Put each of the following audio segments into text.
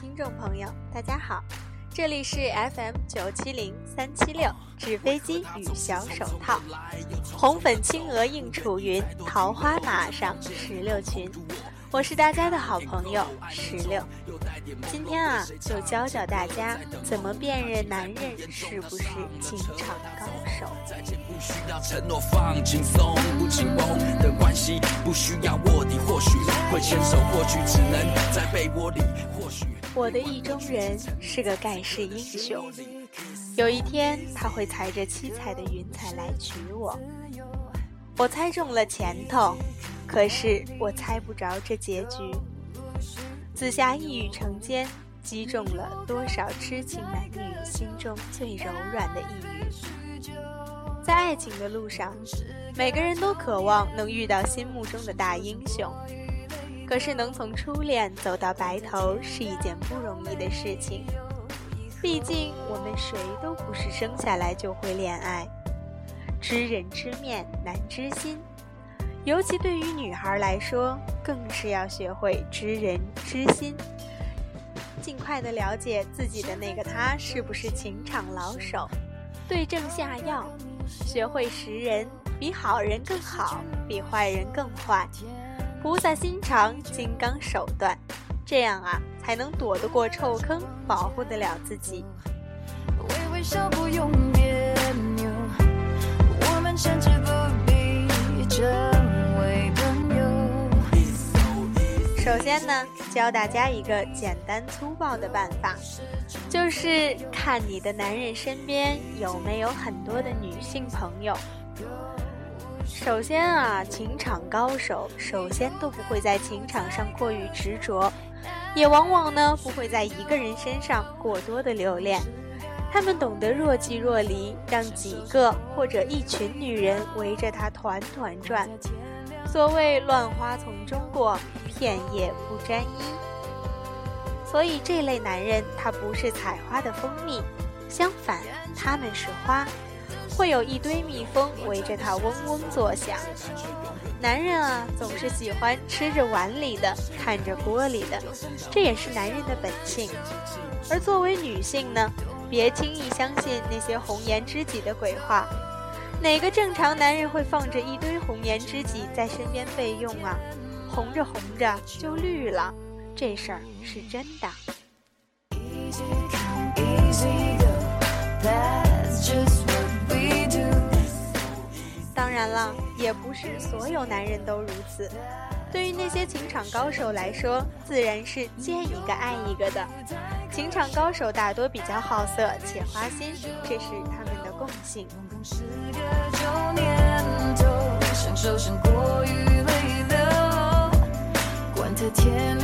听众朋友，大家好，这里是 FM 九七零三七六纸飞机与小手套，红粉青鹅映楚云，桃花马上石榴裙。我是大家的好朋友石榴，今天啊，就教教大家怎么辨认男人是不是情场高手。我的意中人是个盖世英雄，有一天他会踩着七彩的云彩来娶我。我猜中了前头。可是我猜不着这结局。紫霞一语成奸，击中了多少痴情男女心中最柔软的一语。在爱情的路上，每个人都渴望能遇到心目中的大英雄。可是能从初恋走到白头是一件不容易的事情。毕竟我们谁都不是生下来就会恋爱。知人知面难知心。尤其对于女孩来说，更是要学会知人知心，尽快的了解自己的那个他是不是情场老手，对症下药，学会识人，比好人更好，比坏人更坏，菩萨心肠，金刚手段，这样啊，才能躲得过臭坑，保护得了自己。微微笑不用别扭，我们甚至不必争。首先呢，教大家一个简单粗暴的办法，就是看你的男人身边有没有很多的女性朋友。首先啊，情场高手首先都不会在情场上过于执着，也往往呢不会在一个人身上过多的留恋，他们懂得若即若离，让几个或者一群女人围着他团团转。所谓乱花丛中过。片叶不沾衣，所以这类男人他不是采花的蜂蜜，相反，他们是花，会有一堆蜜蜂围着他嗡嗡作响。男人啊，总是喜欢吃着碗里的，看着锅里的，这也是男人的本性。而作为女性呢，别轻易相信那些红颜知己的鬼话。哪个正常男人会放着一堆红颜知己在身边备用啊？红着红着就绿了，这事儿是真的。了，也不是所有男人都如此。对于那些情场高手来说，自然是见一个爱一个的。情场高手大多比较好色且花心，这是他们的共性。天亮有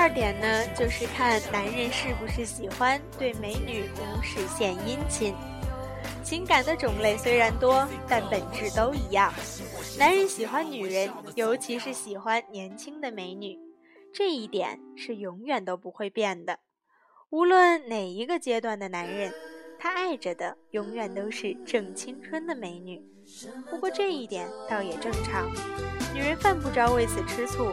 二点呢，就是看男人是不是喜欢对美女无事献殷勤。情感的种类虽然多，但本质都一样。男人喜欢女人，尤其是喜欢年轻的美女，这一点是永远都不会变的。无论哪一个阶段的男人。他爱着的永远都是正青春的美女，不过这一点倒也正常，女人犯不着为此吃醋，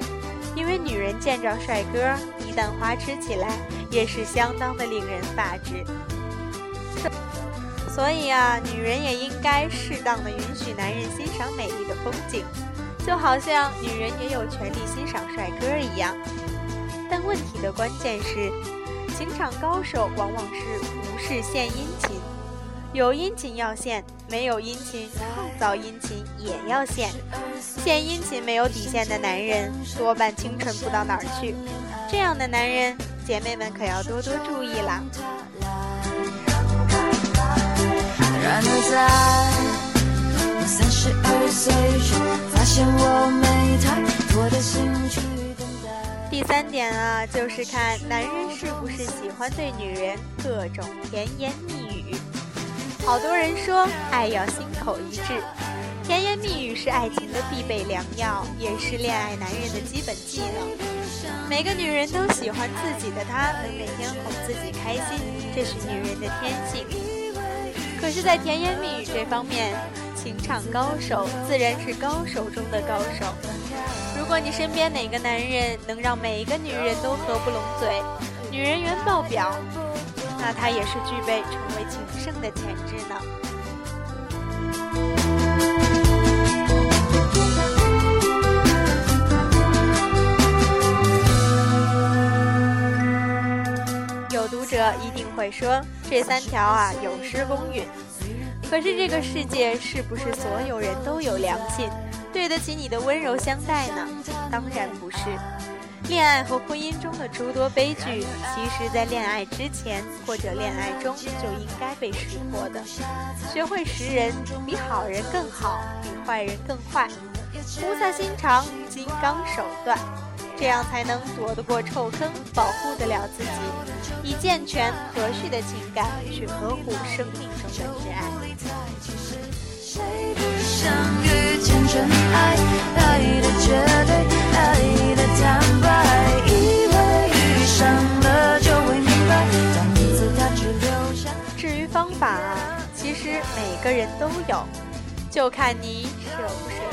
人见着帅哥，一旦花痴起来，也是相当的令人发指。所以啊，女人也应该适当的允许男人欣赏美丽的风景，就好像女人也有权利欣赏帅哥一样。但问题的关键是。情场高手往往是无事献殷勤，有殷勤要献，没有殷勤创造殷勤也要献。献殷勤没有底线的男人，多半清纯不到哪儿去。这样的男人，姐妹们可要多多注意啦。然而在三十二岁时，发现我没太多的兴趣。第三点啊，就是看男人是不是喜欢对女人各种甜言蜜语。好多人说爱要心口一致，甜言蜜语是爱情的必备良药，也是恋爱男人的基本技能。每个女人都喜欢自己的他能每天哄自己开心，这是女人的天性。可是，在甜言蜜语这方面，情场高手自然是高手中的高手。如果你身边哪个男人能让每一个女人都合不拢嘴，女人缘爆表，那他也是具备成为情盛的潜质呢。有读者一定会说这三条啊有失公允。可是这个世界是不是所有人都有良心，对得起你的温柔相待呢？当然不是。恋爱和婚姻中的诸多悲剧，其实在恋爱之前或者恋爱中就应该被识破的。学会识人，比好人更好，比坏人更坏。菩萨心肠，金刚手段。这样才能躲得过臭坑，保护得了自己，以健全和煦的情感去呵护生命中的挚爱。真爱，爱的绝对，爱的坦白，以为遇上了就会明白，将名字它只留下。至于方法，其实每个人都有，就看你舍不舍。